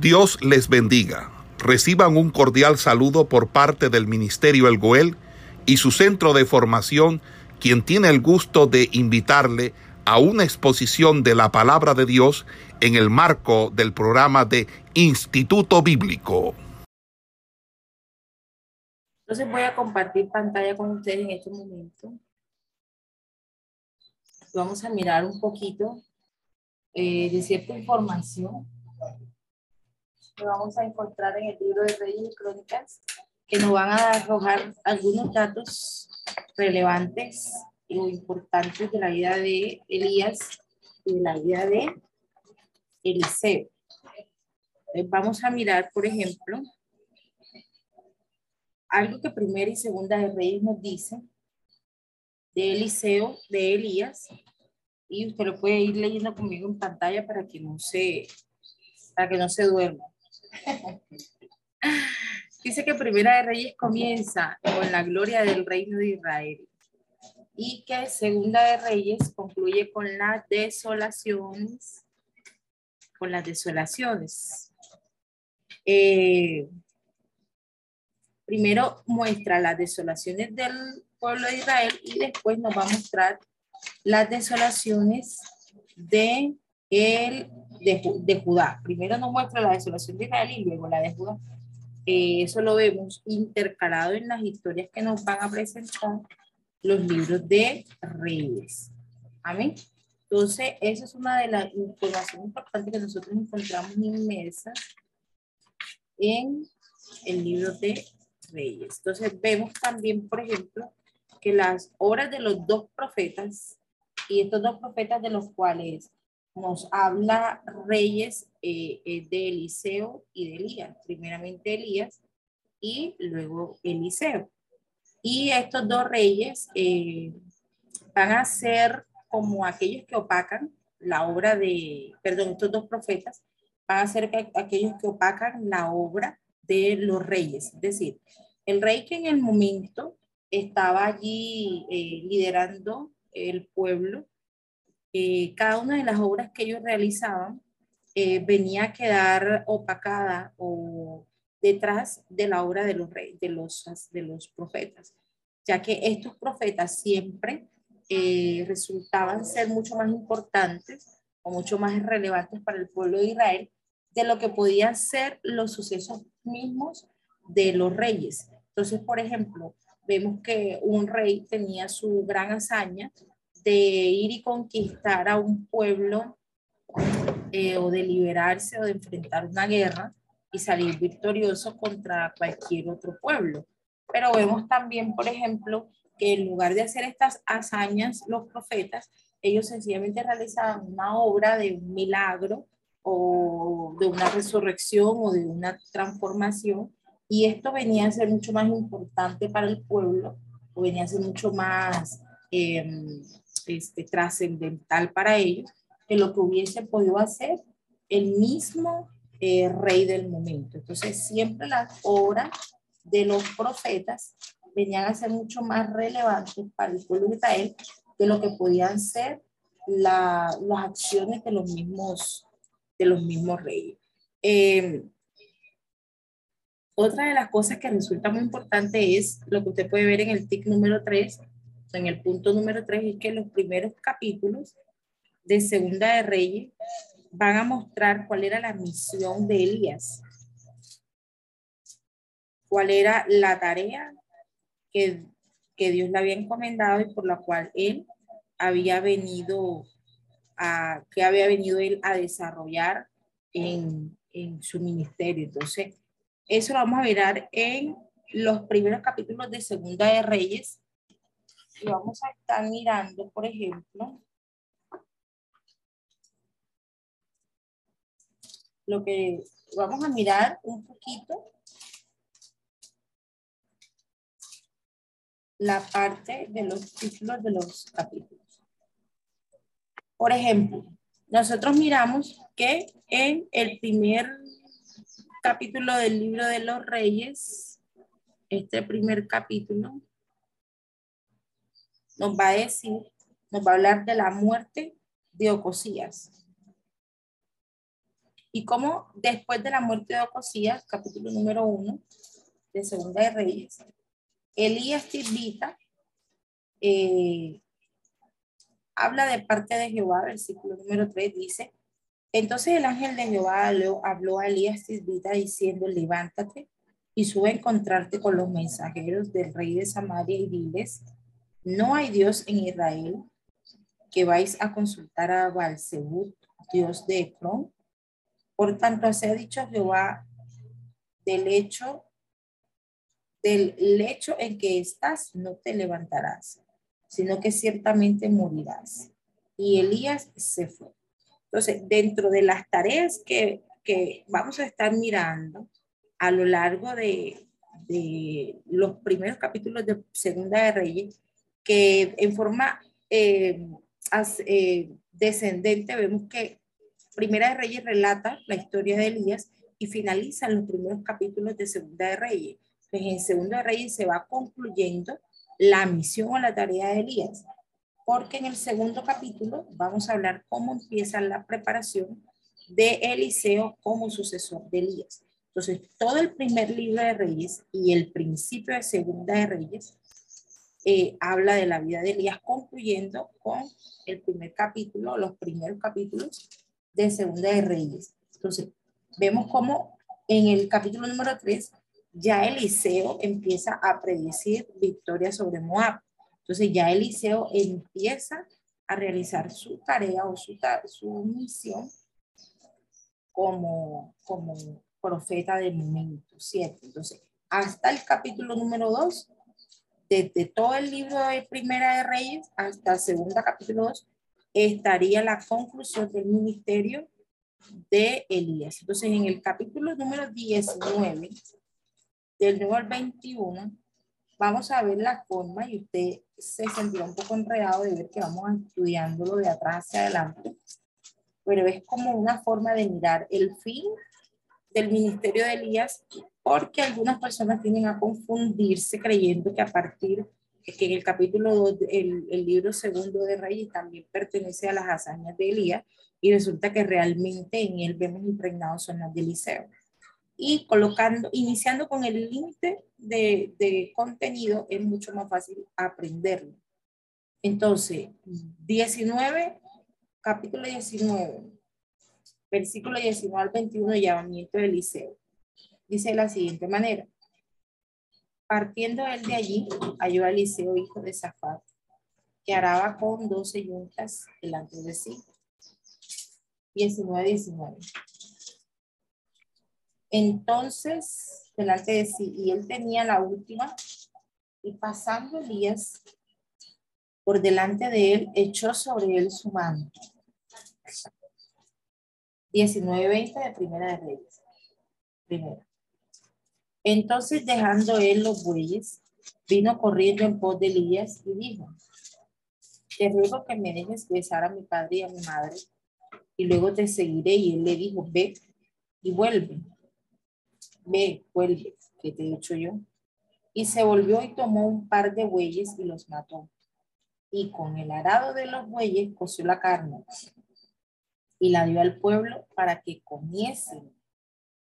Dios les bendiga. Reciban un cordial saludo por parte del Ministerio El Goel y su centro de formación, quien tiene el gusto de invitarle a una exposición de la palabra de Dios en el marco del programa de Instituto Bíblico. Entonces voy a compartir pantalla con ustedes en este momento. Vamos a mirar un poquito eh, de cierta información que vamos a encontrar en el libro de Reyes y Crónicas, que nos van a arrojar algunos datos relevantes o importantes de la vida de Elías y de la vida de Eliseo. Vamos a mirar, por ejemplo, algo que primera y segunda de Reyes nos dice de Eliseo, de Elías, y usted lo puede ir leyendo conmigo en pantalla para que no se, para que no se duerma. Dice que Primera de Reyes comienza con la gloria del reino de Israel y que Segunda de Reyes concluye con las desolaciones, con las desolaciones. Eh, primero muestra las desolaciones del pueblo de Israel y después nos va a mostrar las desolaciones de el de, Judá. Primero nos muestra la desolación de Israel y luego la de Judá. Eh, eso lo vemos intercalado en las historias que nos van a presentar los libros de Reyes. Amén. Entonces, esa es una de las informaciones importantes que nosotros encontramos inmersas en el libro de Reyes. Entonces, vemos también, por ejemplo, que las obras de los dos profetas, y estos dos profetas de los cuales nos habla Reyes eh, eh, de Eliseo y de Elías. Primeramente Elías y luego Eliseo. Y estos dos reyes eh, van a ser como aquellos que opacan la obra de, perdón, estos dos profetas van a ser aquellos que opacan la obra de los reyes. Es decir, el rey que en el momento estaba allí liderando el pueblo, eh, cada una de las obras que ellos realizaban eh, venía a quedar opacada o detrás de la obra de los, reyes, de los, de los profetas, ya que estos profetas siempre eh, resultaban ser mucho más importantes o mucho más relevantes para el pueblo de Israel de lo que podían ser los sucesos mismos de los reyes. Entonces, por ejemplo, vemos que un rey tenía su gran hazaña de ir y conquistar a un pueblo eh, o de liberarse o de enfrentar una guerra y salir victorioso contra cualquier otro pueblo. Pero vemos también, por ejemplo, que en lugar de hacer estas hazañas, los profetas, ellos sencillamente realizaban una obra de un milagro o de una resurrección o de una transformación y esto venía a ser mucho más importante para el pueblo o venía a ser mucho más eh, este, trascendental para ellos que lo que hubiese podido hacer el mismo eh, rey del momento. Entonces, siempre las obras de los profetas venían a ser mucho más relevantes para el pueblo de Israel de lo que podían ser las acciones de los mismos, de los mismos reyes. Eh, otra de las cosas que resulta muy importante es lo que usted puede ver en el TIC número 3, en el punto número 3 es que los primeros capítulos de Segunda de Reyes van a mostrar cuál era la misión de Elías, cuál era la tarea que, que Dios le había encomendado y por la cual él había venido a, que había venido él a desarrollar en, en su ministerio. Entonces, eso lo vamos a mirar en los primeros capítulos de Segunda de Reyes, y vamos a estar mirando, por ejemplo, lo que vamos a mirar un poquito la parte de los títulos de los capítulos. Por ejemplo, nosotros miramos que en el primer capítulo del libro de los reyes, este primer capítulo, nos va a decir, nos va a hablar de la muerte de Ocosías. y cómo después de la muerte de Ocosías, capítulo número uno de Segunda de Reyes, Elías Tisbita eh, habla de parte de Jehová, versículo número 3 dice, entonces el ángel de Jehová habló, a Elías Tisbita diciendo, levántate y sube a encontrarte con los mensajeros del rey de Samaria y diles, no hay Dios en Israel que vais a consultar a Balzebut, Dios de Ecrón. Por tanto, se ha dicho Jehová del hecho, del lecho en que estás, no te levantarás, sino que ciertamente morirás. Y Elías se fue. Entonces, dentro de las tareas que, que vamos a estar mirando a lo largo de, de los primeros capítulos de Segunda de Reyes, que en forma eh, eh, descendente vemos que Primera de Reyes relata la historia de Elías y finaliza los primeros capítulos de Segunda de Reyes. Pues en Segunda de Reyes se va concluyendo la misión o la tarea de Elías, porque en el segundo capítulo vamos a hablar cómo empieza la preparación de Eliseo como sucesor de Elías. Entonces, todo el primer libro de Reyes y el principio de Segunda de Reyes eh, habla de la vida de Elías, concluyendo con el primer capítulo, los primeros capítulos de Segunda de Reyes. Entonces, vemos cómo en el capítulo número 3 ya Eliseo empieza a predecir victoria sobre Moab. Entonces ya Eliseo empieza a realizar su tarea o su, su misión como, como profeta del momento, ¿cierto? Entonces, hasta el capítulo número 2 desde todo el libro de Primera de Reyes hasta el segundo capítulo 2, estaría la conclusión del ministerio de Elías. Entonces, en el capítulo número 19, del 9 al 21, vamos a ver la forma y usted se sentirá un poco enredado de ver que vamos estudiándolo de atrás hacia adelante, pero es como una forma de mirar el fin del ministerio de Elías porque algunas personas tienden a confundirse creyendo que a partir que en el capítulo 2, el, el, libro segundo de Reyes también pertenece a las hazañas de Elías y resulta que realmente en él vemos impregnados son las de Eliseo. Y colocando, iniciando con el límite de, de contenido es mucho más fácil aprenderlo. Entonces, 19, capítulo 19, versículo 19 al 21, llamamiento de Eliseo dice de la siguiente manera. Partiendo él de allí, halló a Eliseo, hijo de Zafat, que araba con doce yuntas delante de sí. 19, 19. Entonces, delante de sí, y él tenía la última, y pasando Elías por delante de él, echó sobre él su manto. 19, 20 de Primera de Reyes. Primera. Entonces, dejando él los bueyes, vino corriendo en pos de Elías y dijo, te ruego que me dejes besar a mi padre y a mi madre, y luego te seguiré. Y él le dijo, ve y vuelve. Ve, vuelve, que te he dicho yo. Y se volvió y tomó un par de bueyes y los mató. Y con el arado de los bueyes coció la carne y la dio al pueblo para que comiesen.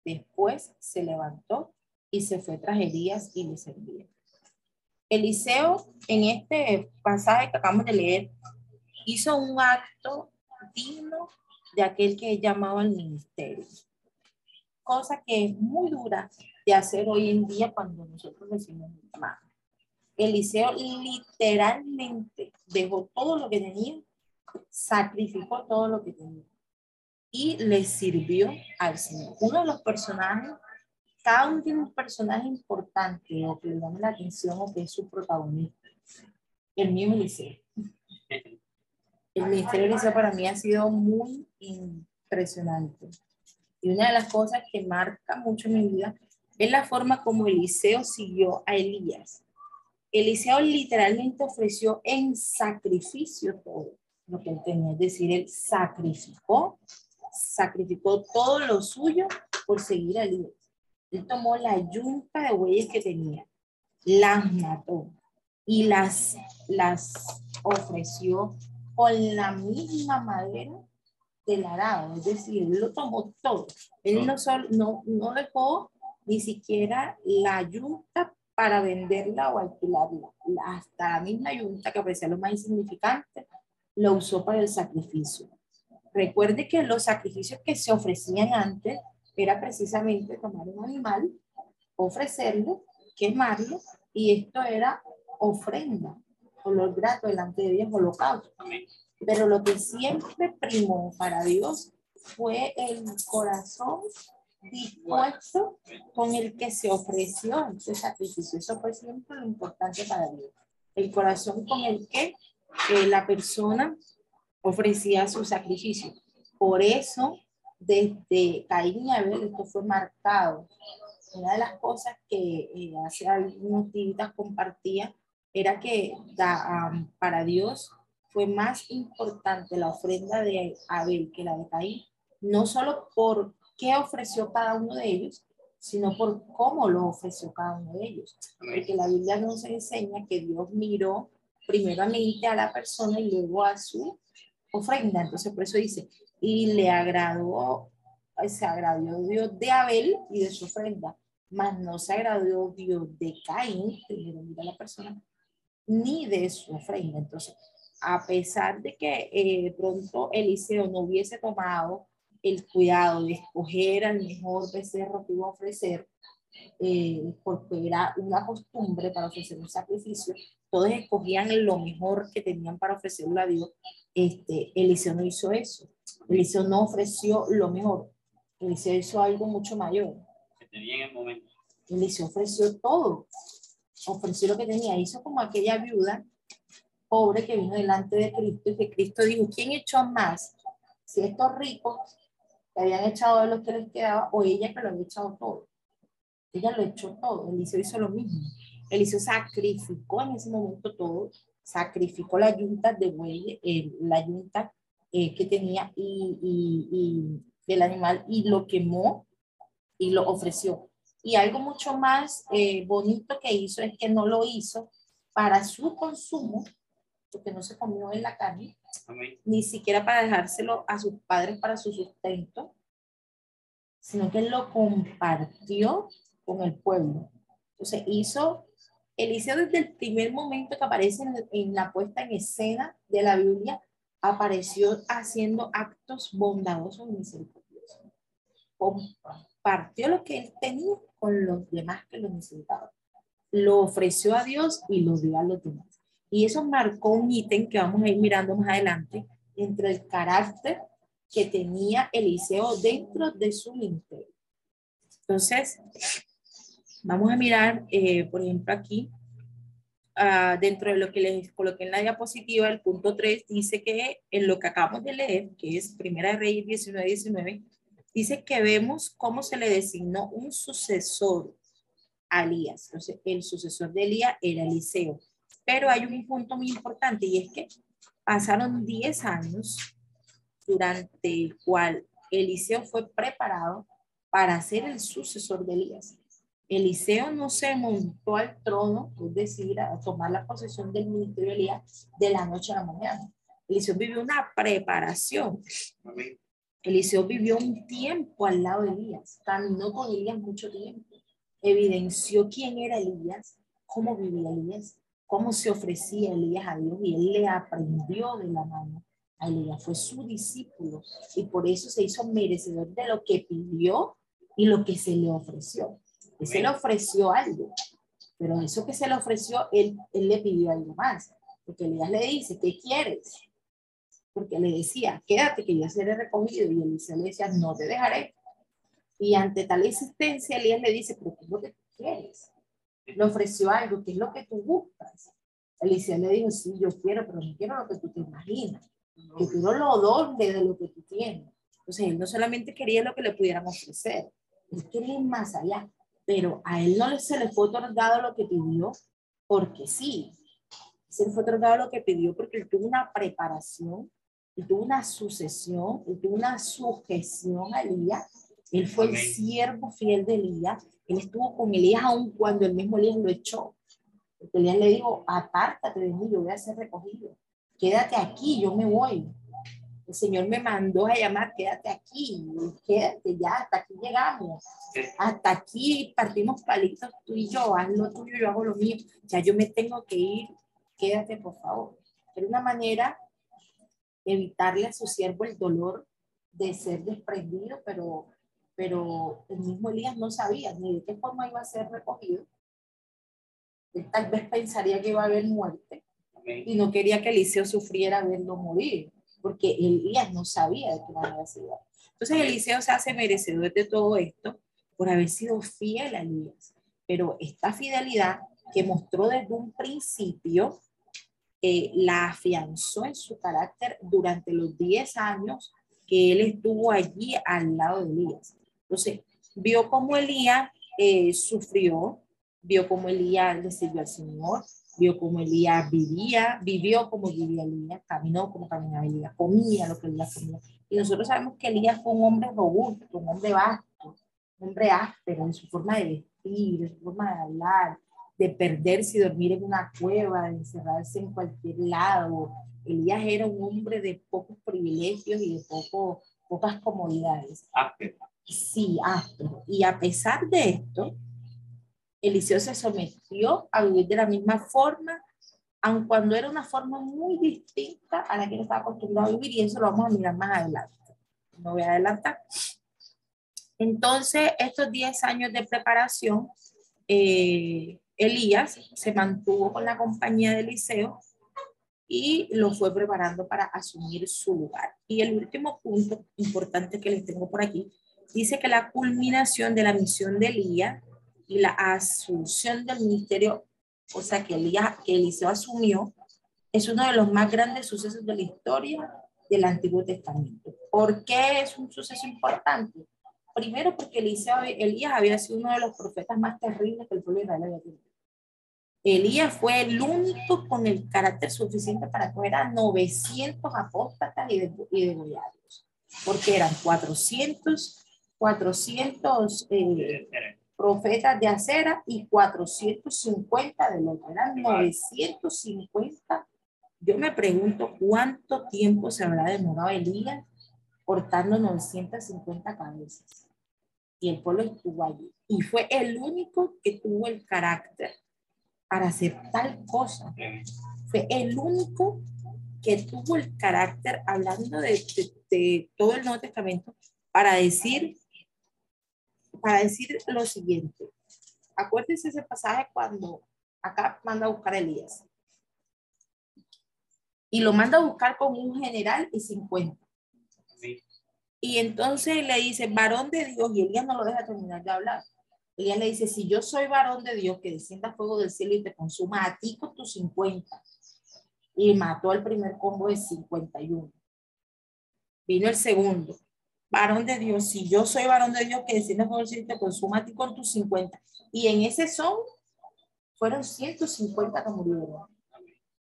Después se levantó y se fue tras Elías y le servía. Eliseo, en este pasaje que acabamos de leer, hizo un acto digno de aquel que es llamado al ministerio. Cosa que es muy dura de hacer hoy en día cuando nosotros decimos un llamado. Eliseo literalmente dejó todo lo que tenía, sacrificó todo lo que tenía y le sirvió al Señor. Uno de los personajes cada uno tiene un personaje importante o que le llame la atención o que es su protagonista. El mío es. El ministerio de Eliseo para mí ha sido muy impresionante. Y una de las cosas que marca mucho mi vida es la forma como Eliseo siguió a Elías. Eliseo literalmente ofreció en sacrificio todo lo que él tenía. Es decir, él sacrificó, sacrificó todo lo suyo por seguir a Elías. Él tomó la yunta de bueyes que tenía, las mató y las, las ofreció con la misma madera del arado, es decir, él lo tomó todo. Él no, solo, no, no dejó ni siquiera la yunta para venderla o alquilarla. Hasta la misma yunta, que parecía lo más insignificante, lo usó para el sacrificio. Recuerde que los sacrificios que se ofrecían antes era precisamente tomar un animal, ofrecerlo, quemarlo, y esto era ofrenda, olor grato delante de Dios, holocausto. Pero lo que siempre primó para Dios fue el corazón dispuesto con el que se ofreció ese sacrificio. Eso fue siempre lo importante para Dios. El corazón con el que eh, la persona ofrecía su sacrificio. Por eso, desde Caín y Abel, esto fue marcado. Una de las cosas que eh, hace algunos días compartía era que para Dios fue más importante la ofrenda de Abel que la de Caín, no solo por qué ofreció cada uno de ellos, sino por cómo lo ofreció cada uno de ellos. Porque la Biblia nos enseña que Dios miró primeramente a la persona y luego a su ofrenda. Entonces, por eso dice, y le agradó, se agradó Dios de Abel y de su ofrenda, mas no se agradó Dios de Caín, primero mira la persona, ni de su ofrenda. Entonces, a pesar de que eh, pronto Eliseo no hubiese tomado el cuidado de escoger al mejor becerro que iba a ofrecer, eh, porque era una costumbre para ofrecer un sacrificio, todos escogían lo mejor que tenían para ofrecerlo a Dios. Este, Eliseo no hizo eso. Eliseo no ofreció lo mejor. Eliseo hizo algo mucho mayor. Que tenía en el momento. Eliseo ofreció todo. Ofreció lo que tenía. Hizo como aquella viuda pobre que vino delante de Cristo y que Cristo dijo, ¿quién echó más? Si estos ricos que habían echado de lo que les quedaba o ella que lo había echado todo. Ella lo echó todo. Eliseo hizo lo mismo. Eliseo sacrificó en ese momento todo. Sacrificó la yunta de buey, eh, la yunta eh, que tenía y, y, y del animal y lo quemó y lo ofreció. Y algo mucho más eh, bonito que hizo es que no lo hizo para su consumo, porque no se comió en la carne, ni siquiera para dejárselo a sus padres para su sustento, sino que lo compartió con el pueblo. Entonces hizo, Eliseo desde el primer momento que aparece en, la puesta en escena de la Biblia, apareció haciendo actos bondadosos y misericordiosos. Compartió lo que él tenía con los demás que lo necesitaban. Lo ofreció a Dios y lo dio a los demás. Y eso marcó un ítem que vamos a ir mirando más adelante entre el carácter que tenía Eliseo dentro de su ministerio. Entonces, vamos a mirar, eh, por ejemplo, aquí, uh, dentro de lo que les coloqué en la diapositiva, el punto 3 dice que en lo que acabamos de leer, que es Primera de Reyes 19, 19, dice que vemos cómo se le designó un sucesor a Elías. Entonces, el sucesor de Elías era Eliseo. Pero hay un punto muy importante y es que pasaron 10 años durante el cual Eliseo fue preparado para ser el sucesor de Elías. Eliseo no se montó al trono, es decir, a tomar la posesión del ministerio de Elías de la noche a la mañana. Eliseo vivió una preparación. Eliseo vivió un tiempo al lado de Elías, caminó con Elías mucho tiempo, evidenció quién era Elías, cómo vivía Elías, cómo se ofrecía Elías a Dios y él le aprendió de la mano a Elías, fue su discípulo y por eso se hizo merecedor de lo que pidió y lo que se le ofreció. Él se le ofreció algo, pero eso que se le ofreció, él, él le pidió algo más, porque Elías le dice, ¿qué quieres? Porque le decía, quédate que yo seré recogido y Elías le decía, no te dejaré. Y ante tal insistencia, Elías le dice, pero ¿qué es lo que tú quieres? le ofreció algo, que es lo que tú buscas. Eliseo le dijo, sí, yo quiero, pero no quiero lo que tú te imaginas. Yo quiero lo doble de lo que tú tienes. Entonces, él no solamente quería lo que le pudieran ofrecer, él quería ir más allá, pero a él no se le fue otorgado lo que pidió porque sí. Se le fue otorgado lo que pidió porque él tuvo una preparación, él tuvo una sucesión, él tuvo una sujeción a Elías. Él fue el siervo fiel de Elías él estuvo con Elías aún cuando el mismo Elías lo echó. Porque Elías le dijo, apártate de mí, yo voy a ser recogido. Quédate aquí, yo me voy. El Señor me mandó a llamar, quédate aquí, quédate ya, hasta aquí llegamos, hasta aquí partimos palitos tú y yo, haz lo tuyo, yo hago lo mío, ya yo me tengo que ir, quédate por favor. Era una manera evitarle a su siervo el dolor de ser desprendido, pero, pero el mismo Elías no sabía ni de qué forma iba a ser recogido. Él tal vez pensaría que iba a haber muerte y no quería que Eliseo sufriera verlo morir porque Elías no sabía de qué manera se iba. Entonces Eliseo se hace merecedor de todo esto por haber sido fiel a Elías. Pero esta fidelidad que mostró desde un principio, eh, la afianzó en su carácter durante los 10 años que él estuvo allí al lado de Elías. Entonces, vio cómo Elías eh, sufrió, vio cómo Elías le sirvió al Señor, vio cómo Elías vivía, vivió como vivía Elías, caminó como caminaba Elías, comía lo que Elías comía. Y nosotros sabemos que Elías fue un hombre robusto, un hombre vasto, un hombre áspero en su forma de vestir, en su forma de hablar, de perderse y dormir en una cueva, de encerrarse en cualquier lado. Elías era un hombre de pocos privilegios y de poco, pocas comodidades. Áspero. Sí, áspero. Y a pesar de esto, Eliseo se sometió a vivir de la misma forma, aun cuando era una forma muy distinta a la que él estaba acostumbrado a vivir, y eso lo vamos a mirar más adelante. No voy a adelantar. Entonces, estos 10 años de preparación, eh, Elías se mantuvo con la compañía de Eliseo y lo fue preparando para asumir su lugar. Y el último punto importante que les tengo por aquí dice que la culminación de la misión de Elías y la asunción del ministerio, o sea, que, Elías, que Eliseo asumió, es uno de los más grandes sucesos de la historia del Antiguo Testamento. ¿Por qué es un suceso importante? Primero porque Eliseo, Elías había sido uno de los profetas más terribles que el pueblo de Israel había tenido. Elías fue el único con el carácter suficiente para coger a 900 apóstatas y, de, y porque eran 400, 400 eh, profetas de acera y 450 de los eran 950. Yo me pregunto cuánto tiempo se habrá demorado Elías cortando 950 cabezas. Y el pueblo estuvo allí. Y fue el único que tuvo el carácter para hacer tal cosa. Fue el único que tuvo el carácter, hablando de, de, de todo el Nuevo Testamento, para decir, para decir lo siguiente. Acuérdense ese pasaje cuando acá manda a buscar a Elías. Y lo manda a buscar con un general y 50. Y entonces le dice, varón de Dios, y Elías no lo deja terminar de hablar. Elías le dice, si yo soy varón de Dios, que descienda fuego del cielo y te consuma a ti con tus 50. Y mató al primer combo de 51. Vino el segundo varón de Dios, si yo soy varón de Dios, que desciende por el te consuma a ti con tus 50. Y en ese son, fueron 150 que murieron.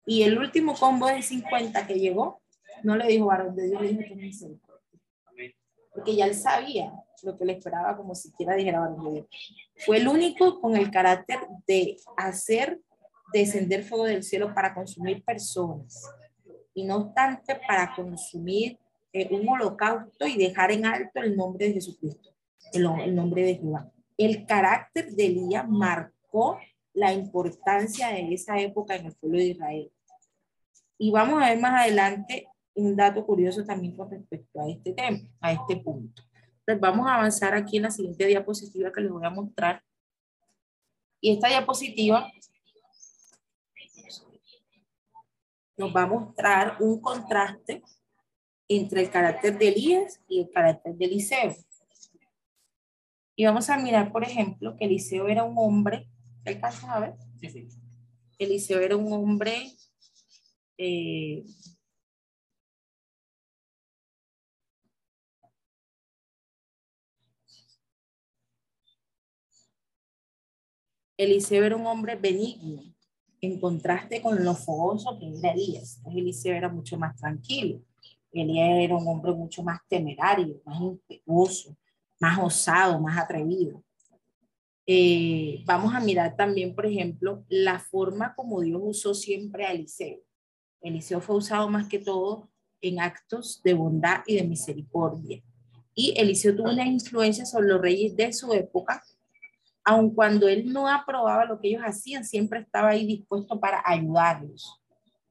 Y el último combo de 50 que llegó, no le dijo varón de Dios, le dijo que misericordia. Porque ya él sabía lo que le esperaba, como siquiera dijera varón de Dios. Fue el único con el carácter de hacer descender fuego del cielo para consumir personas. Y no obstante, para consumir eh, un holocausto y dejar en alto el nombre de Jesucristo, el, el nombre de Jehová. El carácter de Elías marcó la importancia de esa época en el pueblo de Israel. Y vamos a ver más adelante un dato curioso también con respecto a este tema, a este punto. Entonces vamos a avanzar aquí en la siguiente diapositiva que les voy a mostrar. Y esta diapositiva nos va a mostrar un contraste entre el carácter de Elías y el carácter de Eliseo. Y vamos a mirar, por ejemplo, que Eliseo era un hombre, ¿alcanzas a ver? Sí, sí. Eliseo era un hombre eh, Eliseo era un hombre benigno, en contraste con lo fogoso que era Elías. Eliseo era mucho más tranquilo. Elías era un hombre mucho más temerario, más impetuoso, más osado, más atrevido. Eh, vamos a mirar también, por ejemplo, la forma como Dios usó siempre a Eliseo. Eliseo fue usado más que todo en actos de bondad y de misericordia. Y Eliseo tuvo una influencia sobre los reyes de su época, aun cuando él no aprobaba lo que ellos hacían, siempre estaba ahí dispuesto para ayudarlos,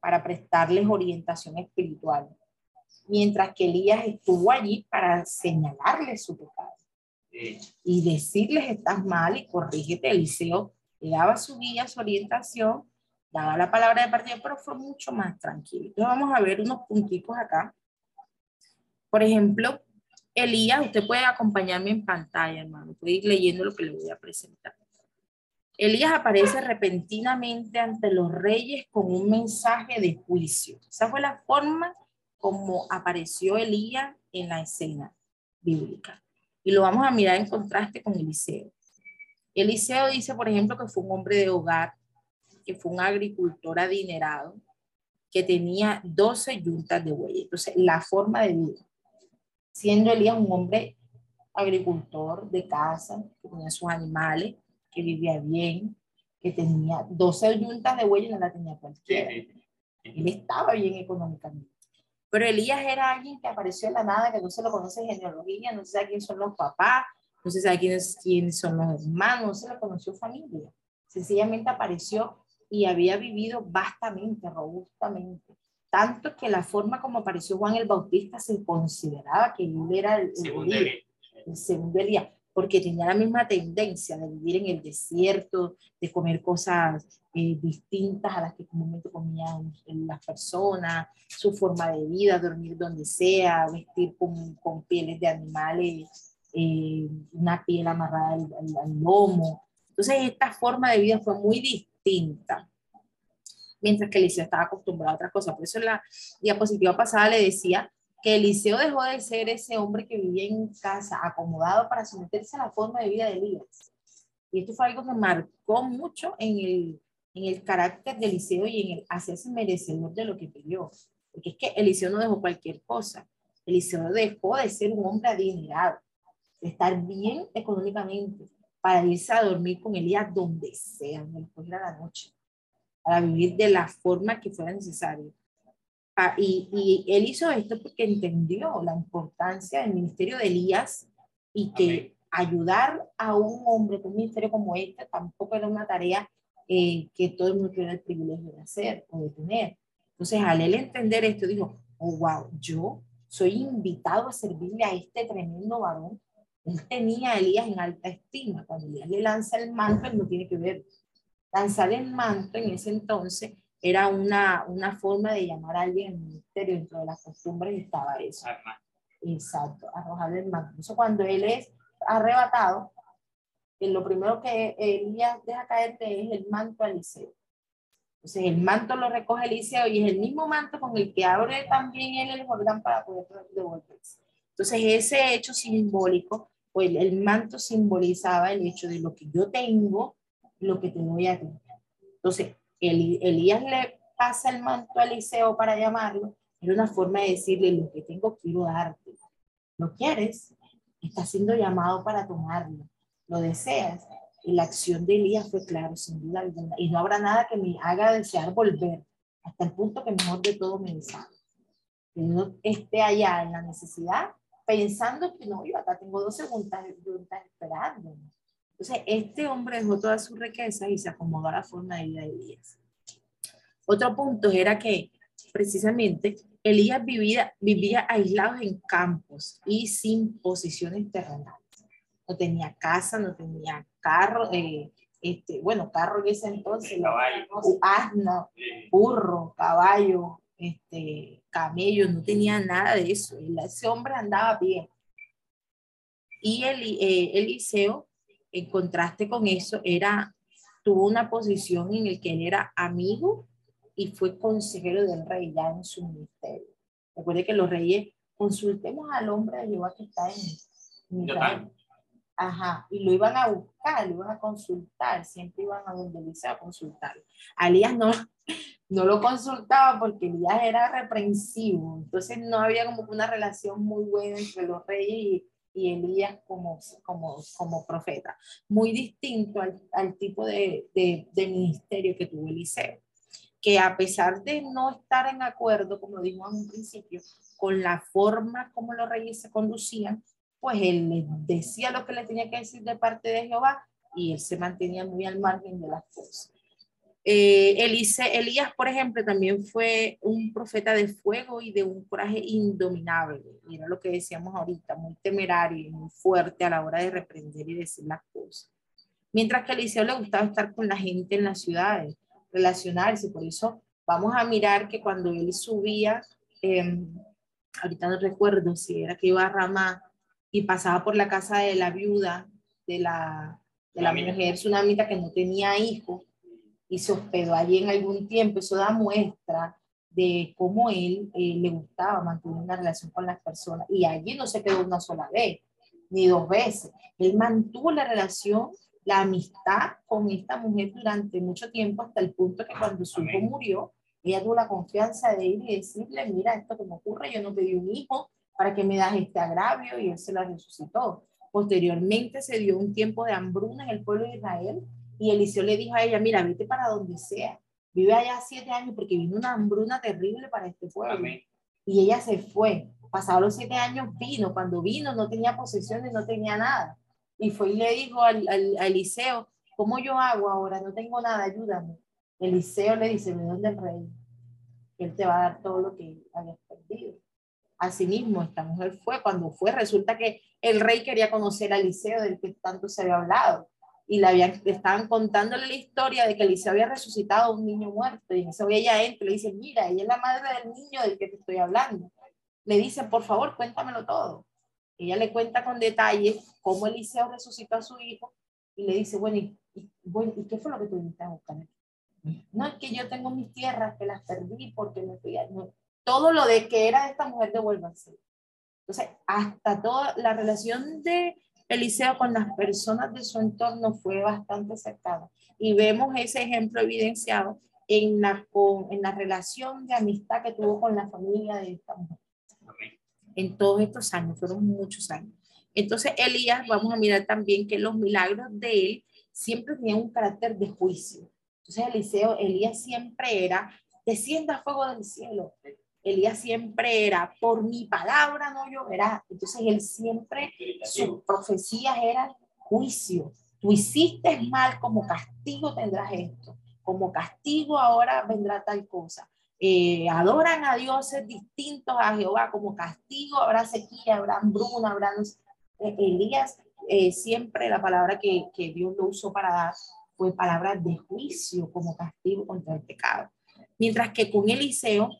para prestarles orientación espiritual. Mientras que Elías estuvo allí para señalarles su pecado y decirles estás mal y corrígete. Eliseo le daba su guía, su orientación, daba la palabra de partida, pero fue mucho más tranquilo. Entonces vamos a ver unos puntitos acá. Por ejemplo, Elías, usted puede acompañarme en pantalla, hermano, puede ir leyendo lo que le voy a presentar. Elías aparece repentinamente ante los reyes con un mensaje de juicio. Esa fue la forma como apareció Elías en la escena bíblica. Y lo vamos a mirar en contraste con Eliseo. Eliseo dice, por ejemplo, que fue un hombre de hogar, que fue un agricultor adinerado, que tenía 12 yuntas de bueyes. Entonces, la forma de vida. Siendo Elías un hombre agricultor de casa, que tenía sus animales, que vivía bien, que tenía 12 yuntas de bueyes, no la tenía cualquiera. Él estaba bien económicamente. Pero Elías era alguien que apareció en la nada, que no se lo conoce en genealogía, no se sabe quiénes son los papás, no se sabe quiénes, quiénes son los hermanos, no se lo conoció familia. Sencillamente apareció y había vivido vastamente, robustamente. Tanto que la forma como apareció Juan el Bautista se consideraba que él era el, el segundo Elías porque tenía la misma tendencia de vivir en el desierto, de comer cosas eh, distintas a las que comúnmente comían las personas, su forma de vida, dormir donde sea, vestir con, pieles de animales, eh, una piel amarrada al, al, lomo. Entonces esta forma de vida fue muy distinta mientras que Eliseo estaba acostumbrado a otras cosas. Por eso en la diapositiva pasada le decía que Eliseo dejó de ser ese hombre que vivía en casa, acomodado para someterse a la forma de vida de Elías. Y esto fue algo que marcó mucho en el, en el carácter de Eliseo y en el hacerse merecedor de lo que pidió. Porque es que Eliseo no dejó cualquier cosa. Eliseo dejó de ser un hombre adinerado, de estar bien económicamente, para irse a dormir con Elías donde sea, después de la noche, para vivir de la forma que fuera necesario. Ah, y, y, él hizo esto porque entendió la importancia del ministerio de Elías y que ayudar a un hombre con un ministerio como este tampoco era una tarea eh, que todo el mundo tuviera el privilegio de hacer o de tener. Entonces, al él entender esto, dijo, oh, wow, yo soy invitado a servirle a este tremendo varón. Él tenía a Elías en alta estima. Cuando Elías le lanza el manto, él no tiene que ver. Lanzar el manto en ese entonces era una, una forma de llamar a alguien al ministerio, dentro de las costumbres estaba eso. Exacto, arrojarle el manto. Eso cuando él es arrebatado, lo primero que Elías deja caer es el manto a Eliseo. Entonces el manto lo recoge Eliseo y es el mismo manto con el que abre también él el Jordán para poder devolverse. Entonces ese hecho simbólico, pues el manto simbolizaba el hecho de lo que yo tengo, lo que te voy a ti. Entonces Elías le pasa el manto a Eliseo para llamarlo, era una forma de decirle, lo que tengo quiero darte. ¿Lo quieres? Está siendo llamado para tomarlo. ¿Lo deseas? Y la acción de Elías fue claro, sin duda alguna. Y no habrá nada que me haga desear volver, hasta el punto que mejor de todo me deshaga. Que no esté allá en la necesidad, pensando que no, yo acá tengo dos segundos esperando. Entonces, este hombre dejó toda su riqueza y se acomodó a la forma de vida de Elías. Otro punto era que precisamente Elías vivía, vivía aislado en campos y sin posiciones terrenales. No tenía casa, no tenía carro, eh, este, bueno, carro en ese entonces, asno, burro, caballo, este, camello, no tenía nada de eso. Ese hombre andaba bien. Y el, eh, Eliseo en contraste con eso, era, tuvo una posición en el que él era amigo y fue consejero del rey ya en su ministerio. Recuerde que los reyes, consultemos al hombre de Jehová que está en, Israel. Ajá, y lo iban a buscar, lo iban a consultar, siempre iban a donde Elías a consultar. A Elías no, no lo consultaba porque Elías era reprensivo, entonces no había como una relación muy buena entre los reyes y, y Elías como, como, como profeta. Muy distinto al, al tipo de, de, ministerio que tuvo Eliseo. que a pesar de no estar en acuerdo, como dijo en un principio, con la forma como los reyes se conducían, pues él decía lo que le tenía que decir de parte de Jehová y él se mantenía muy al margen de las cosas. Eh, Elías, por ejemplo, también fue un profeta de fuego y de un coraje indominable. Mira lo que decíamos ahorita, muy temerario y muy fuerte a la hora de reprender y decir las cosas. Mientras que a Eliseo le gustaba estar con la gente en las ciudades, relacionarse. Por eso vamos a mirar que cuando él subía, em, ahorita no recuerdo si era que iba a Ramá y pasaba por la casa de la viuda de la, de la mujer tsunamita que no tenía hijo y se hospedó allí en algún tiempo. Eso da muestra de cómo él eh, le gustaba mantener una relación con las personas. Y allí no se quedó una sola vez, ni dos veces. Él mantuvo la relación, la amistad con esta mujer durante mucho tiempo, hasta el punto que cuando su hijo murió, ella tuvo la confianza de ir y decirle, mira, esto que me ocurre, yo no pedí un hijo para que me das este agravio, y él se la resucitó. Posteriormente se dio un tiempo de hambruna en el pueblo de Israel, y Eliseo le dijo a ella, mira, vete para donde sea. Vive allá siete años porque vino una hambruna terrible para este pueblo. Y ella se fue. Pasados los siete años vino. Cuando vino no tenía posesiones, no tenía nada. Y fue y le dijo al, al, a Eliseo, ¿cómo yo hago ahora? No tengo nada, ayúdame. Eliseo le dice, ve donde el rey. Él te va a dar todo lo que hayas perdido. Asimismo, esta mujer fue, cuando fue, resulta que el rey quería conocer a Eliseo del que tanto se había hablado y le, habían, estaban contándole la historia de que Eliseo había resucitado a un niño muerto. Y en eso ella entra y le dice, mira, ella es la madre del niño del que te estoy hablando. Le dice, por favor, cuéntamelo todo. Ella le cuenta con detalle cómo Eliseo resucitó a su hijo y le dice, bueno, ¿y, y, qué fue lo que tú viniste a buscar? No es que yo tengo mis tierras que las perdí porque me fui a... todo lo de que era esta mujer devuélvanse. Entonces, hasta toda la relación de Eliseo con las personas de su entorno fue bastante cercano. Y vemos ese ejemplo evidenciado en la, en la relación de amistad que tuvo con la familia de esta mujer. En todos estos años, fueron muchos años. Entonces, Elías, vamos a mirar también que los milagros de él siempre tenían un carácter de juicio. Entonces, Eliseo, Elías siempre era, descienda fuego del cielo, Elías siempre era, por mi palabra no lloverá. Entonces él siempre, sus profecías eran juicio. Tú hiciste mal, como castigo tendrás esto. Como castigo ahora vendrá tal cosa. Eh, adoran a dioses distintos a Jehová, como castigo habrá sequía, habrá hambruna, habrá... Eh, Elías eh, siempre la palabra que, que Dios lo usó para dar fue palabra de juicio como castigo contra el pecado. Mientras que con Eliseo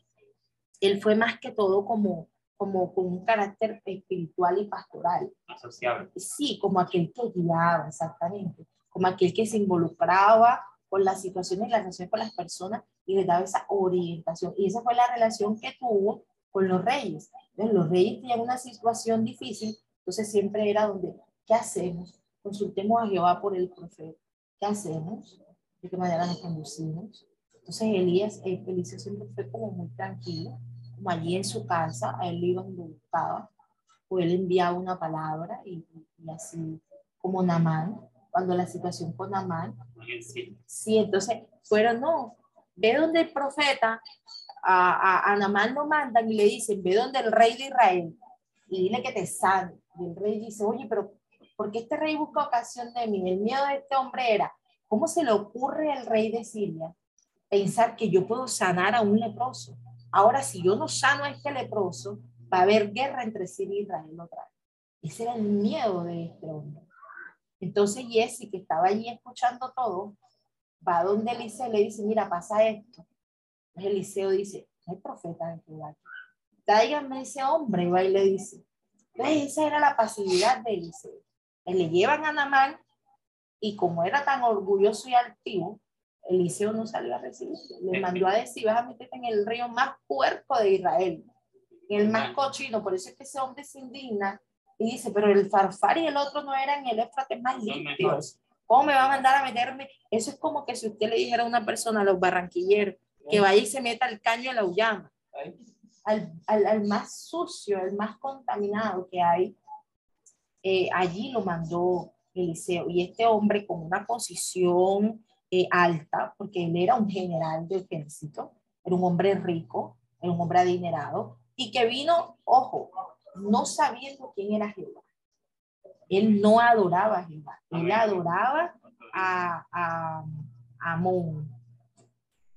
él fue más que todo como, como con un carácter espiritual y pastoral. Asociable. Sí, como aquel que guiaba, exactamente, como aquel que se involucraba con las situaciones y las relaciones con las personas y les daba esa orientación. Y esa fue la relación que tuvo con los reyes. Entonces, los reyes tenían una situación difícil, entonces siempre era donde, ¿qué hacemos? Consultemos a Jehová por el profeta. ¿Qué hacemos? ¿De qué manera nos conducimos? Entonces Elías, eh, Eliseo siempre fue como muy tranquilo, como allí en su casa, a él iba donde buscaba, o él enviaba una palabra y, así como Namán, cuando la situación con Namán, sí, entonces fueron, no, ve donde el profeta, a, a, Namán lo mandan y le dicen, ve donde el rey de Israel y dile que te sane. Y el rey dice, oye, pero ¿por qué este rey busca ocasión de mí? El miedo de este hombre era, ¿cómo se le ocurre al rey de Siria pensar que yo puedo sanar a un leproso? Ahora, si yo no sano a este leproso, va a haber guerra entre Siria y Israel otra vez. Ese era el miedo de este hombre. Entonces Jesse, que estaba allí escuchando todo, va donde Eliseo y le dice, mira, pasa esto. Entonces Eliseo dice, no profeta en Jehová. Tráiganme ese hombre, va y le dice. Entonces esa era la pasividad de Eliseo. Le llevan a Namán y como era tan orgulloso y altivo, Eliseo no salió a recibirlo. Le mandó a decir, vas a meterte en el río más puerco de Israel, en el más cochino. Por eso es que ese hombre se indigna y dice, pero el farfar y el otro no eran el éfrate más limpios. ¿Cómo me va a mandar a meterme? Eso es como que si usted le dijera a una persona, a los barranquilleros, que vaya y se meta al caño de la Ullama. Al, al, al, más sucio, el más contaminado que hay, eh, allí lo mandó Eliseo. Y este hombre con una posición eh, alta, porque él era un general de ejército, era un hombre rico, era un hombre adinerado, y que vino, ojo, no sabiendo quién era Jehová. Él no adoraba a Jehová, él adoraba a, a, a Amón.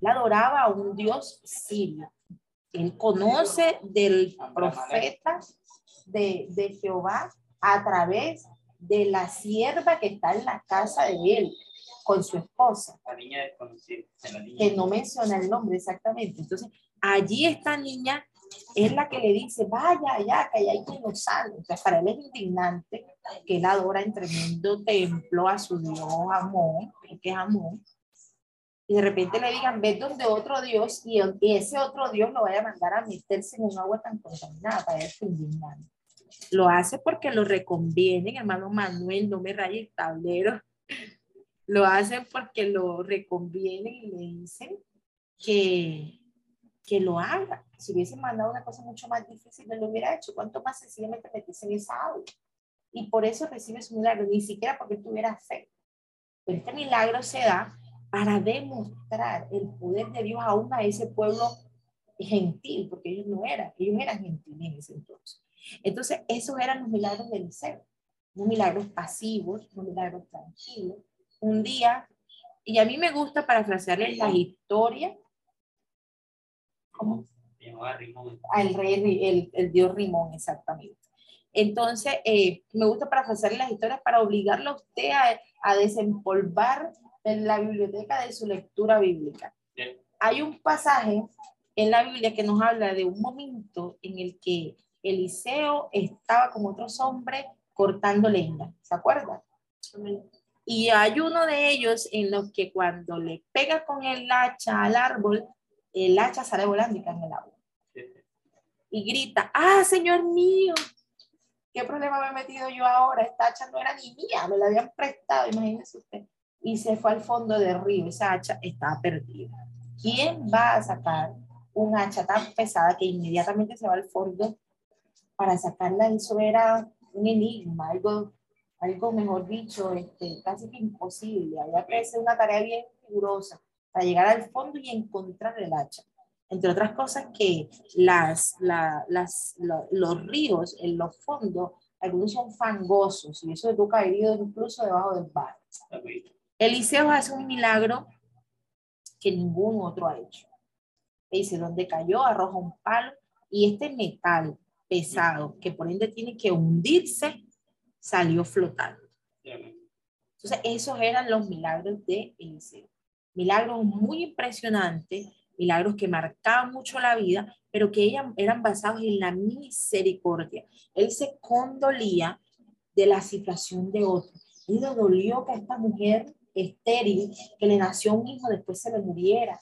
Él adoraba a un dios sirio. Él conoce del profeta de, de Jehová a través de la sierva que está en la casa de él con su esposa. La niña desconocida. la niña- que no menciona el nombre exactamente. Entonces, allí esta niña es la que le dice, vaya allá, que allá hay quien lo salve. Entonces, para él es indignante que él adora en tremendo templo a su dios Amón, que es Amón, y de repente le digan, ve donde otro dios, y y ese otro dios lo vaya a mandar a meterse en un agua tan contaminada, para él es indignante. Lo hace porque lo reconviene, hermano Manuel, no me raye el tablero. Lo hacen porque lo reconvienen y le dicen que, que lo haga. Si hubiesen mandado una cosa mucho más difícil, no lo hubiera hecho. ¿Cuánto más sencillamente meterse en esa agua? Y por eso recibe su milagro, ni siquiera porque tuviera fe. Pero este milagro se da para demostrar el poder de Dios aún a ese pueblo gentil, porque ellos no eran, ellos eran gentiles en ese entonces. Entonces, esos eran los milagros de Eliseo, unos milagros pasivos, unos milagros tranquilos. Un día, y a mí me gusta parafrasearles las historias, Rimón. al rey, el, el dios Rimón, exactamente. Entonces, eh, me gusta parafrasearle las historias para obligarlo a usted a, a desempolvar en la biblioteca de su lectura bíblica. Hay un pasaje en la Biblia que nos habla de un momento en el que Eliseo estaba con otros hombres cortando leña, ¿se acuerda? Y hay uno de ellos en los que cuando le pega con el hacha al árbol, el hacha sale volando y cae en el agua. Y grita, ah, Señor mío, ¿qué problema me he metido yo ahora? Esta hacha no era ni mía, me la habían prestado, imagínese usted. Y se fue al fondo del río, esa hacha estaba perdida. ¿Quién va a sacar un hacha tan pesada que inmediatamente se va al fondo para sacarla? Eso era un enigma, algo, algo mejor dicho, este, casi que imposible. Había que hacer una tarea bien rigurosa para llegar al fondo y encontrar el hacha. Entre otras cosas que las, la- las, lo- los ríos en los fondos, algunos son fangosos y eso toca herido incluso debajo del barro. Eliseo hace un milagro que ningún otro ha hecho. Le dice, donde cayó, arroja un palo y este metal pesado, que por ende tiene que hundirse, salió flotando. Entonces, esos eran los milagros de Eliseo. Milagros muy impresionantes, milagros que marcaban mucho la vida, pero que eran basados en la misericordia. Él se condolía de la situación de otro. Él le dolió que a esta mujer estéril, que le nació un hijo, después se le muriera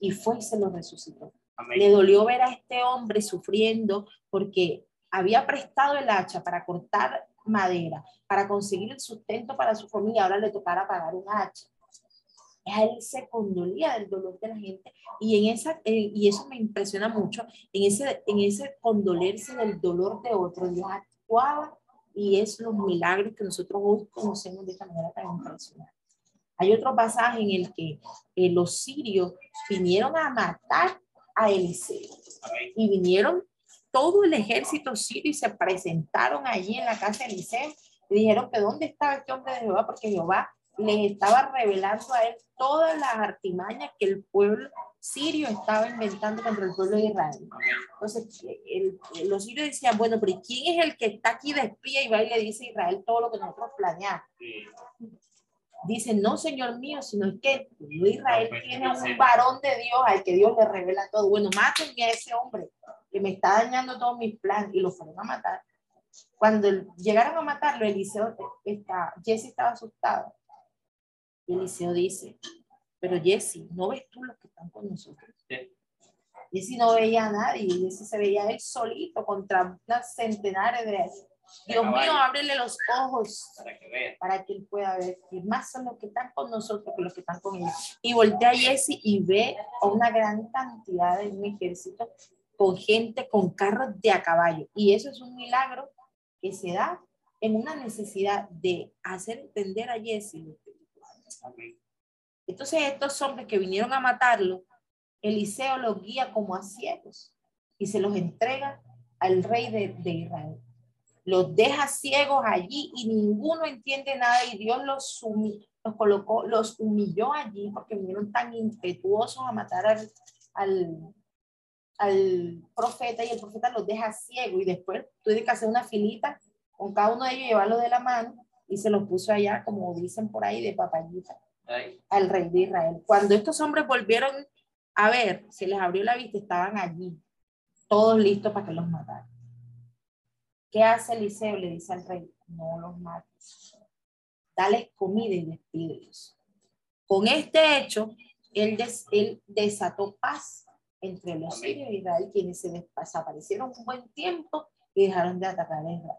y fue y se lo resucitó. Le dolió ver a este hombre sufriendo porque había prestado el hacha para cortar madera, para conseguir el sustento para su familia, ahora le tocara pagar un hacha. A él se condolía del dolor de la gente y, en esa, eh, y eso me impresiona mucho, en ese, en ese condolerse del dolor de otro, Dios actuaba y es los milagros que nosotros hoy conocemos de esta manera tan impresionante. Hay otro pasaje en el que eh, los sirios vinieron a matar a Eliseo y vinieron todo el ejército sirio se presentaron allí en la casa de Eliseo y dijeron que dónde estaba este hombre de Jehová porque Jehová les estaba revelando a él todas las artimañas que el pueblo sirio estaba inventando contra el pueblo de Israel. Entonces, los sirios decían, bueno, pero ¿y ¿quién es el que está aquí de y va y le dice a Israel todo lo que nosotros planeamos? Dice, no, Señor mío, sino es que Israel tiene un varón de Dios al que Dios le revela todo. Bueno, mátenme a ese hombre que me está dañando todos mis planes y lo fueron a matar. Cuando llegaron a matarlo, Eliseo está, Jesse estaba asustado. Y Eliseo dice, pero Jesse, ¿no ves tú los que están con nosotros? Sí. Jesse no veía a nadie, Jesse se veía él solito contra unas centenares de... Dios mío, ábrele los ojos Para que vean. para que él pueda ver que más son los que están con nosotros que los que están con él. Y voltea a Jesse y ve a una gran cantidad de un ejército con gente con carros de a caballo. Y eso es un milagro que se da en una necesidad de hacer entender a Jesse lo. Entonces estos hombres que vinieron a matarlo, Eliseo los guía como a ciegos y se los entrega al rey de, de Israel. Los deja ciegos allí y ninguno entiende nada y Dios los, los colocó, los humilló allí porque vinieron tan impetuosos a matar al, al, al profeta y el profeta los deja ciego y después tuve que hacer una filita con cada uno de ellos, llevarlo de la mano y se los puso allá, como dicen por ahí, de papayita al rey de Israel. Cuando estos hombres volvieron a ver, se les abrió la vista, estaban allí, todos listos para que los mataran. ¿Qué hace Eliseo? Le dice al rey, no los mates, dale comida y despídelos. Con este hecho, él, él desató paz entre los sirios y Israel, quienes se desaparecieron un buen tiempo y dejaron de atacar a Israel.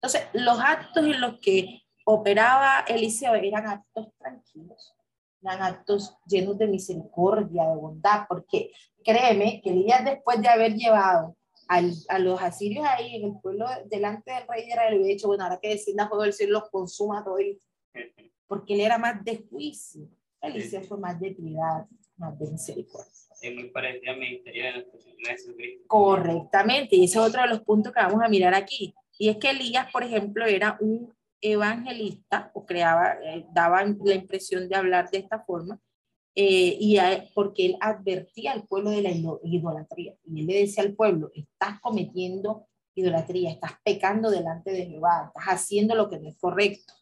Entonces, los actos en los que operaba Eliseo eran actos tranquilos, eran actos llenos de misericordia, de bondad, porque créeme que Elías después de haber llevado a los asirios ahí en el pueblo delante del rey de Israel, había dicho, bueno, ahora que descienda fuego del cielo, los consuma todo, porque él era más de juicio, Eliseo fue más de piedad, más de misericordia. Correctamente, y ese es otro de los puntos que vamos a mirar aquí. Y es que Elías, por ejemplo, era un evangelista o creaba, eh, daba la impresión de hablar de esta forma, eh, y porque él advertía al pueblo de la idolatría. Y él le decía al pueblo, estás cometiendo idolatría, estás pecando delante de Jehová, estás haciendo lo que no es correcto.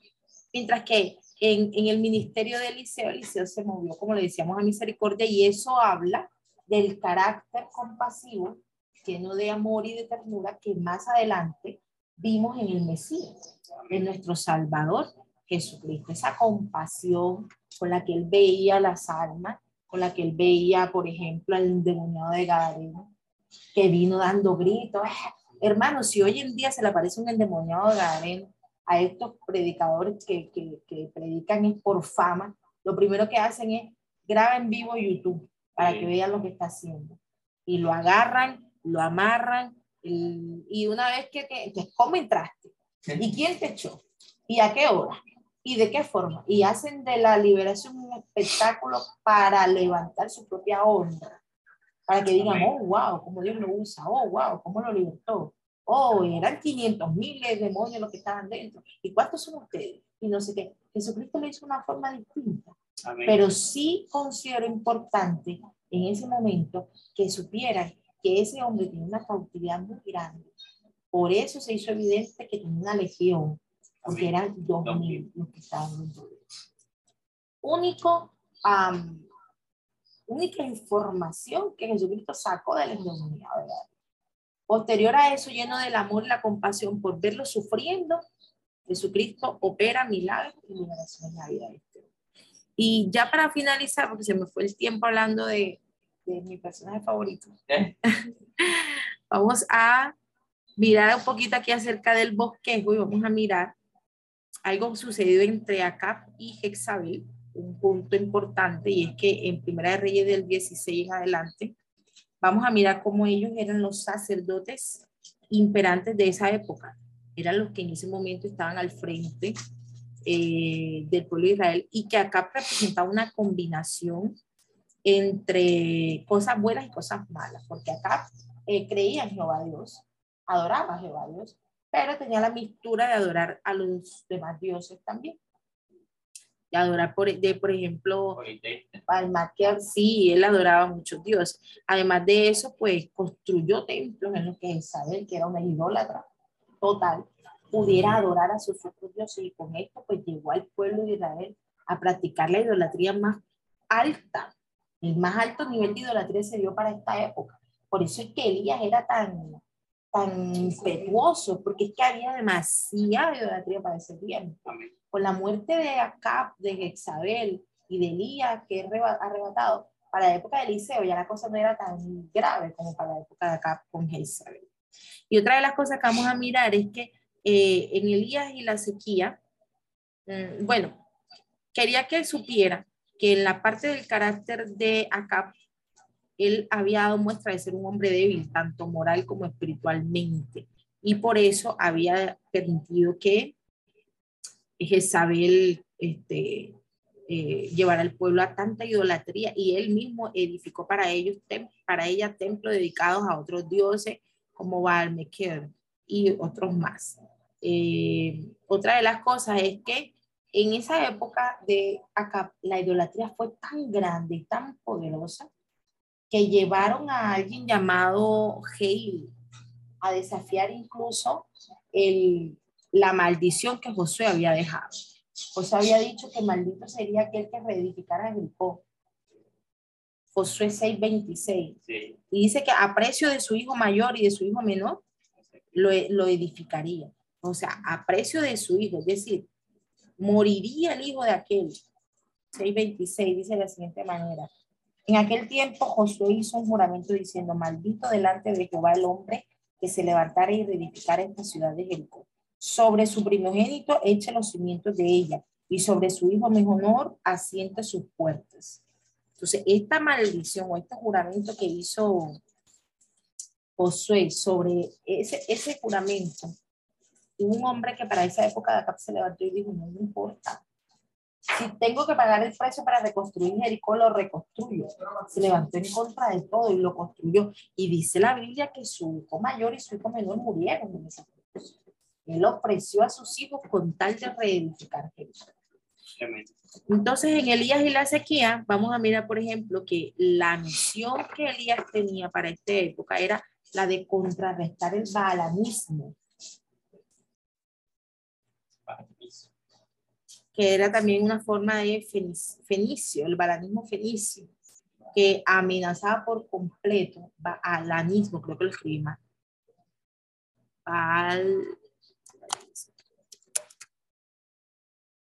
Mientras que en, en el ministerio de Eliseo, Eliseo se movió, como le decíamos, a misericordia, y eso habla del carácter compasivo, lleno de amor y de ternura, que más adelante vimos en el Mesías, en nuestro Salvador Jesucristo. Esa compasión con la que él veía las almas, con la que él veía, por ejemplo, al endemoniado de Gadareno, que vino dando gritos. Hermano, si hoy en día se le aparece un endemoniado de Gadareno a estos predicadores que, que, que predican por fama, lo primero que hacen es graba en vivo YouTube para que vean lo que está haciendo. Y lo agarran, lo amarran, y una vez que, que, ¿cómo entraste? ¿Y quién te echó? ¿Y a qué hora? ¿Y de qué forma? Y hacen de la liberación un espectáculo para levantar su propia honra. Para que digan, oh, wow, cómo Dios lo usa. Oh, wow, cómo lo libertó. Oh, eran 500 miles de demonios los que estaban dentro. ¿Y cuántos son ustedes? Y no sé qué. Jesucristo lo hizo de una forma distinta. Pero sí considero importante en ese momento que supieran que ese hombre tenía una cautividad muy grande. Por eso se hizo evidente que tenía una legión, porque eran dos mil los que estaban dentro Único, única información que Jesucristo sacó del endemoniado. Posterior a eso, lleno del amor y la compasión por verlo sufriendo, Jesucristo opera milagros y liberación en la vida de este. Y ya para finalizar, porque se me fue el tiempo hablando de, de mi personaje favorito. ¿Eh? vamos a mirar un poquito aquí acerca del bosquejo y vamos a mirar algo sucedido entre Acap y Jezabel, un punto importante, y es que en Primera de Reyes del 16 en adelante, vamos a mirar cómo ellos eran los sacerdotes imperantes de esa época. Eran los que en ese momento estaban al frente eh, del pueblo de Israel y que acá representaba una combinación entre cosas buenas y cosas malas, porque acá eh, creía Jehová Dios, adoraba a Jehová Dios, pero tenía la mistura de adorar a los demás dioses también. De adorar, por, de, por ejemplo, al Maquiar, sí, él adoraba a muchos dioses. Además de eso, pues construyó templos en los que Isabel, que era una idólatra total, pudiera adorar a sus otros dioses y con esto pues llegó al pueblo de Israel a practicar la idolatría más alta el más alto nivel de idolatría se dio para esta época. Por eso es que Elías era tan, tan impetuoso, porque es que había demasiada idolatría para ese tiempo. Con la muerte de Acab, de Jezabel y de Elías, que es arrebatado, para la época de Eliseo ya la cosa no era tan grave como para la época de Acab con Jezabel. Y otra de las cosas que vamos a mirar es que eh, en Elías y la sequía, mm, bueno, quería que supiera que en la parte del carácter de Acab, él había dado muestra de ser un hombre débil, tanto moral como espiritualmente. Y por eso había permitido que Jezabel este, eh, llevar al pueblo a tanta idolatría y él mismo edificó para ellos, para ella templos dedicados a otros dioses como Baal, y otros más. Eh, otra de las cosas es que en esa época de la idolatría fue tan grande y tan poderosa que llevaron a alguien llamado Heil a desafiar incluso el, la maldición que Josué había dejado. Josué había dicho que maldito sería aquel que reedificara Jericó. Josué 6:26. Y dice que a precio de su hijo mayor y de su hijo menor, lo, lo edificaría. O sea, a precio de su hijo, es decir, moriría el hijo de aquel. 6:26 dice de la siguiente manera. En aquel tiempo Josué hizo un juramento diciendo, maldito delante de Jehová el hombre que se levantara y reedificara esta ciudad de Jericó sobre su primogénito eche los cimientos de ella y sobre su hijo honor asiente sus puertas. Entonces, esta maldición o este juramento que hizo Josué sobre ese, juramento, un hombre que para esa época de acá se levantó y dijo, no importa. Si tengo que pagar el precio para reconstruir Jericó, lo reconstruyo. Se levantó en contra de todo y lo construyó. Y dice la Biblia que su hijo mayor y su hijo menor murieron en esa él ofreció a sus hijos con tal de reedificar Jerusalén. Entonces, en Elías y la sequía, vamos a mirar, por ejemplo, que la misión que Elías tenía para esta época era la de contrarrestar el balanismo, que era también una forma de fenicio, el balanismo fenicio, que amenazaba por completo, balanismo, creo que lo escribí mal,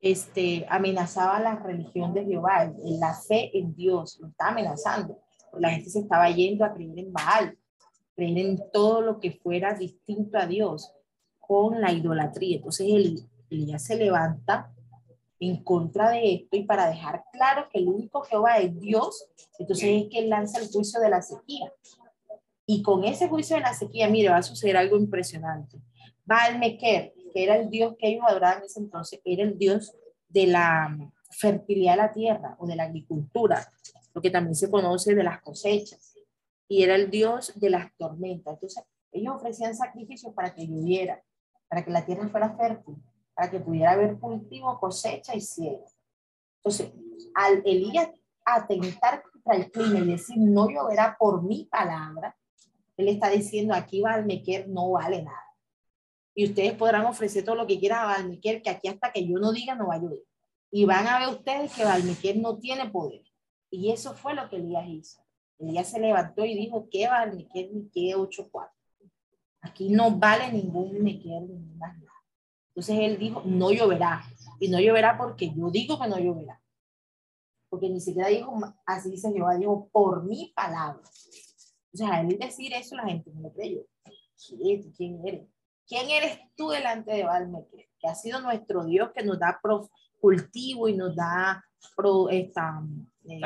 este, amenazaba la religión de Jehová, la fe en Dios, lo estaba amenazando. La gente se estaba yendo a creer en Baal, creer en todo lo que fuera distinto a Dios, con la idolatría. Entonces él, ya se levanta en contra de esto y para dejar claro que el único Jehová es Dios, entonces es que él lanza el juicio de la sequía. Y con ese juicio de la sequía, mire, va a suceder algo impresionante. Baal Meker, que era el dios que ellos adoraban en ese entonces, era el dios de la fertilidad de la tierra o de la agricultura, lo que también se conoce de las cosechas, y era el dios de las tormentas. Entonces, ellos ofrecían sacrificios para que lloviera, para que la tierra fuera fértil, para que pudiera haber cultivo, cosecha y cielo. Entonces, al Elías atentar contra el clima y decir, no lloverá por mi palabra, él está diciendo, aquí Valmequer no vale nada y ustedes podrán ofrecer todo lo que quieran a Valmiquel, que aquí hasta que yo no diga no va a llover. Y van a ver ustedes que Valmiquel no tiene poder. Y eso fue lo que Elías hizo. Elías se levantó y dijo, ¿qué Valmiquel ni qué 8-4? Aquí no vale ningún Miquel ni más nada. Entonces él dijo, no lloverá. Y no lloverá porque yo digo que no lloverá. Porque ni siquiera dijo, así dice Jehová, dijo, por mi palabra. O sea, a él decir eso la gente no le creyó. ¿Quién eres? ¿Quién eres tú delante de Valmeque? Que ha sido nuestro Dios que nos da cultivo y nos da pro, esta, eh,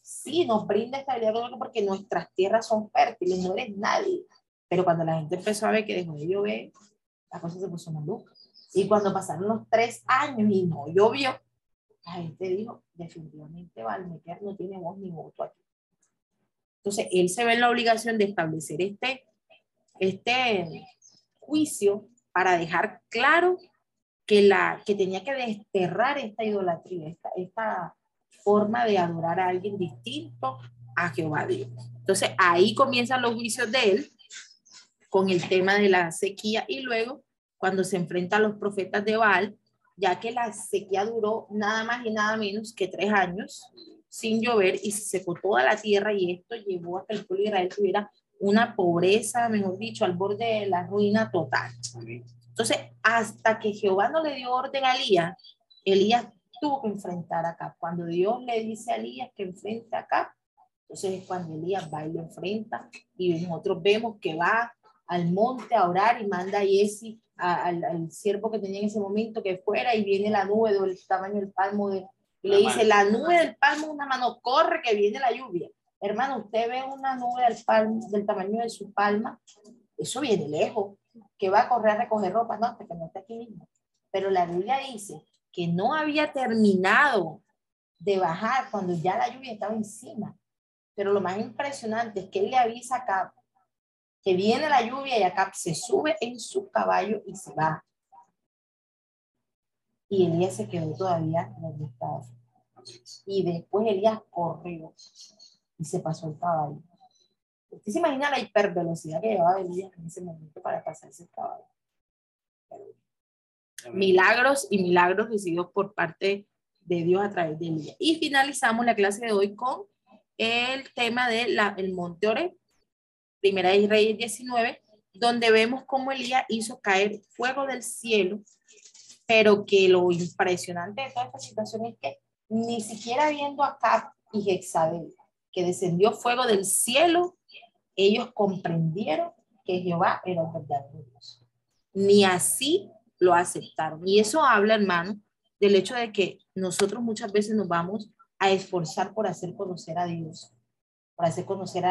sí, nos brinda estabilidad económica porque nuestras tierras son fértiles, no eres nadie. Pero cuando la gente empezó a ver que dejó de llover, la cosa se puso maluca. Y cuando pasaron los tres años y no llovió, la gente dijo, definitivamente Valmequer no tiene voz ni voto aquí. Entonces, él se ve en la obligación de establecer este, este juicio para dejar claro que, la, que tenía que desterrar esta idolatría, esta, esta forma de adorar a alguien distinto a Jehová Dios. Entonces ahí comienzan los juicios de él con el tema de la sequía y luego cuando se enfrenta a los profetas de Baal, ya que la sequía duró nada más y nada menos que tres años sin llover y se secó toda la tierra y esto llevó a que el pueblo de Israel tuviera una pobreza, mejor dicho, al borde de la ruina total. Entonces, hasta que Jehová no le dio orden a Elías, Elías tuvo que enfrentar acá. Cuando Dios le dice a Elías que enfrente acá, entonces es cuando Elías va y lo enfrenta y nosotros vemos que va al monte a orar y manda a Jesse, al, al, siervo que tenía en ese momento, que fuera y viene la nube del tamaño del palmo de... Y le dice, la nube del palmo una mano, corre que viene la lluvia. Hermano, usted ve una nube del, del tamaño de su palma, eso viene lejos, que va a correr a recoger ropa, no, hasta que no está aquí mismo. Pero la Biblia dice que no había terminado de bajar cuando ya la lluvia estaba encima. Pero lo más impresionante es que él le avisa a que viene la lluvia y Acab se sube en su caballo y se va. Y Elías se quedó todavía donde estaba. Y después Elías corrió y se pasó el caballo. Usted se imagina la hipervelocidad que llevaba Elías en ese momento para pasarse el caballo. Milagros y milagros recibidos por parte de Dios a través de Elías. Y finalizamos la clase de hoy con el tema del el Monte Ore, Primera de Reyes 19, donde vemos cómo Elías hizo caer fuego del cielo, pero que lo impresionante de toda esta situación es que ni siquiera viendo a Cap y Jezabel, que descendió fuego del cielo, ellos comprendieron que Jehová era un verdadero Dios. Ni así lo aceptaron. Y eso habla, hermano, del hecho de que nosotros muchas veces nos vamos a esforzar por hacer conocer a Dios, por hacer conocer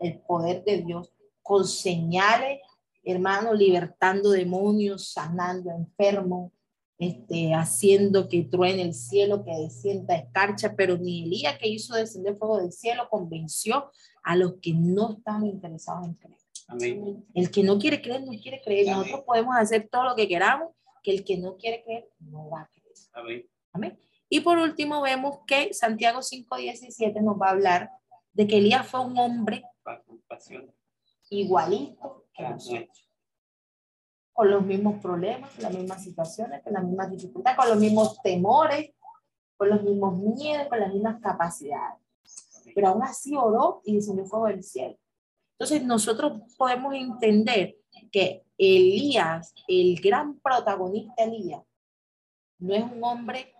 el poder de Dios con señales, hermano, libertando demonios, sanando enfermos, este, haciendo que truene el cielo, que descienda escarcha, pero ni Elías que hizo descender fuego del cielo convenció a los que no estaban interesados en creer. Amén. El que no quiere creer, no quiere creer. Nosotros podemos hacer todo lo que queramos, que el que no quiere creer, no va a creer. Amén. Amén. Y por último vemos que Santiago 5.17 nos va a hablar de que Elías fue un hombre igualito que nosotros. Con los mismos problemas, las mismas situaciones, con las mismas dificultades, con los mismos temores, con los mismos miedos, con las mismas capacidades. Pero aún así oró y descendió fuego del cielo. Entonces nosotros podemos entender que Elías, el gran protagonista Elías, no es un hombre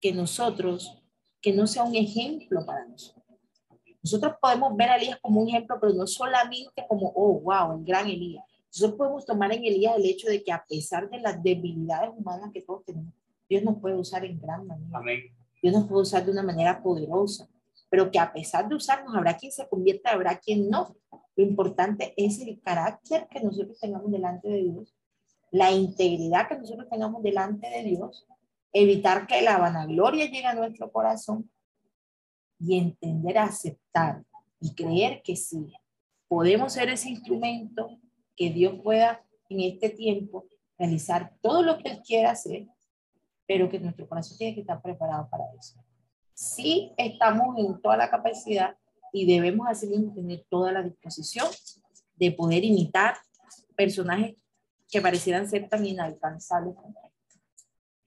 que nosotros, que no sea un ejemplo para nosotros. Nosotros podemos ver a Elías como un ejemplo, pero no solamente como, oh, wow, el gran Elías. Nosotros podemos tomar en Elías el hecho de que a pesar de las debilidades humanas que todos tenemos, Dios nos puede usar en gran manera. Dios nos puede usar de una manera poderosa, pero que a pesar de usarnos, habrá quien se convierta, habrá quien no. Lo importante es el carácter que nosotros tengamos delante de Dios, la integridad que nosotros tengamos delante de Dios evitar que la vanagloria llegue a nuestro corazón y entender aceptar y creer que sí, podemos ser ese instrumento que Dios pueda en este tiempo realizar todo lo que Él quiera hacer, pero que nuestro corazón tiene que estar preparado para eso. Sí estamos en toda la capacidad y debemos hacer tener toda la disposición de poder imitar personajes que parecieran ser tan inalcanzables como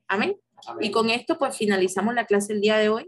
Amén. Y con esto pues finalizamos la clase el día de hoy.